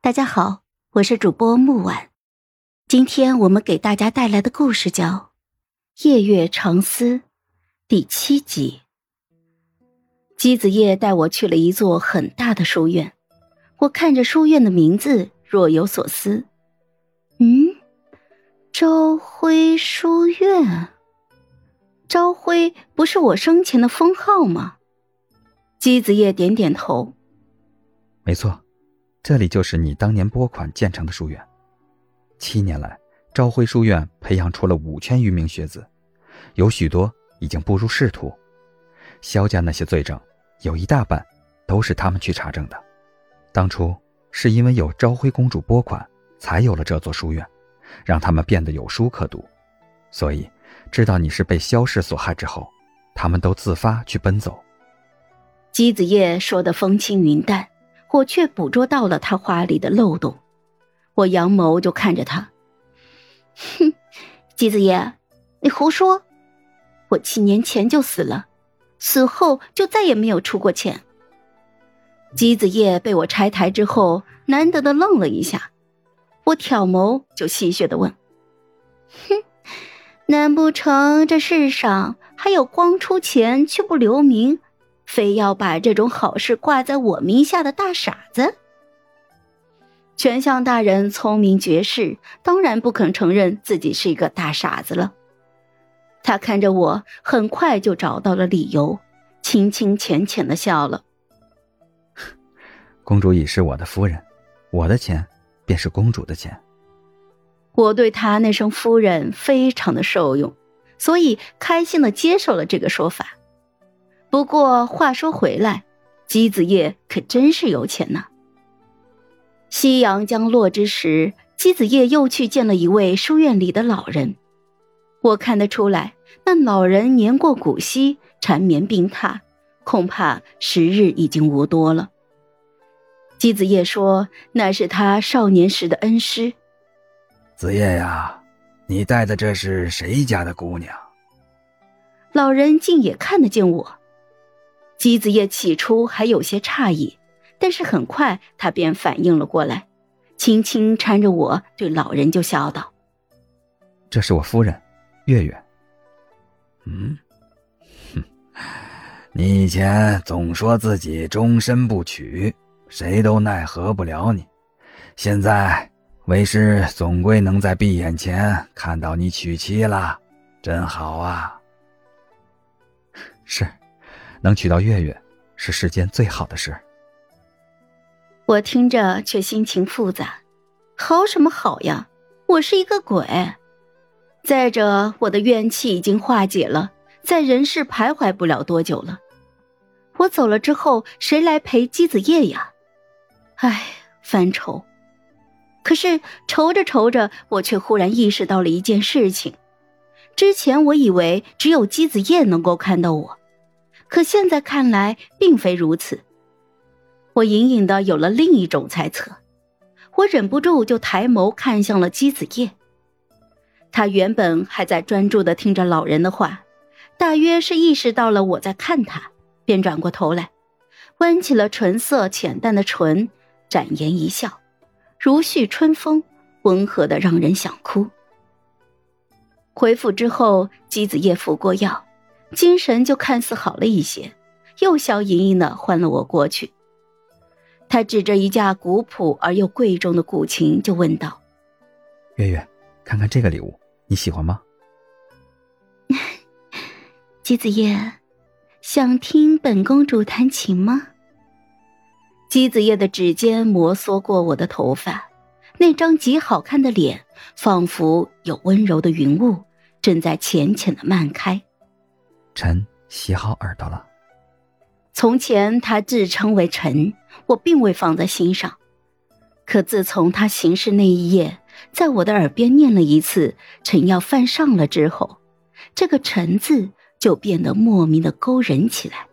大家好，我是主播木婉。今天我们给大家带来的故事叫《夜月长思》第七集。姬子夜带我去了一座很大的书院，我看着书院的名字，若有所思。嗯，朝晖书院。朝晖不是我生前的封号吗？姬子夜点点头。没错。这里就是你当年拨款建成的书院。七年来，朝晖书院培养出了五千余名学子，有许多已经步入仕途。萧家那些罪证，有一大半都是他们去查证的。当初是因为有朝晖公主拨款，才有了这座书院，让他们变得有书可读。所以，知道你是被萧氏所害之后，他们都自发去奔走。姬子夜说的风轻云淡。我却捕捉到了他话里的漏洞，我扬眸就看着他，哼，姬子夜，你胡说！我七年前就死了，死后就再也没有出过钱。姬子夜被我拆台之后，难得的愣了一下，我挑眸就戏谑的问：“哼，难不成这世上还有光出钱却不留名？”非要把这种好事挂在我名下的大傻子，权相大人聪明绝世，当然不肯承认自己是一个大傻子了。他看着我，很快就找到了理由，轻轻浅浅的笑了。公主已是我的夫人，我的钱便是公主的钱。我对他那声夫人非常的受用，所以开心的接受了这个说法。不过话说回来，姬子夜可真是有钱呐。夕阳将落之时，姬子夜又去见了一位书院里的老人。我看得出来，那老人年过古稀，缠绵病榻，恐怕时日已经无多了。姬子夜说：“那是他少年时的恩师。”子夜呀，你带的这是谁家的姑娘？老人竟也看得见我。姬子夜起初还有些诧异，但是很快他便反应了过来，轻轻搀着我对老人就笑道：“这是我夫人，月月。”“嗯，哼，你以前总说自己终身不娶，谁都奈何不了你。现在为师总归能在闭眼前看到你娶妻了，真好啊！”是。能娶到月月，是世间最好的事。我听着却心情复杂，好什么好呀？我是一个鬼。再者，我的怨气已经化解了，在人世徘徊不了多久了。我走了之后，谁来陪姬子夜呀？唉，烦愁。可是愁着愁着，我却忽然意识到了一件事情：之前我以为只有姬子夜能够看到我。可现在看来，并非如此。我隐隐的有了另一种猜测，我忍不住就抬眸看向了姬子夜。他原本还在专注的听着老人的话，大约是意识到了我在看他，便转过头来，弯起了唇色浅淡的唇，展颜一笑，如煦春风，温和的让人想哭。回府之后，姬子夜服过药。精神就看似好了一些，又笑盈盈的唤了我过去。他指着一架古朴而又贵重的古琴，就问道：“月月，看看这个礼物，你喜欢吗？” 姬子夜，想听本公主弹琴吗？姬子夜的指尖摩挲过我的头发，那张极好看的脸，仿佛有温柔的云雾，正在浅浅的漫开。臣洗好耳朵了。从前他自称为臣，我并未放在心上。可自从他行事那一夜，在我的耳边念了一次“臣要犯上了”之后，这个“臣”字就变得莫名的勾人起来。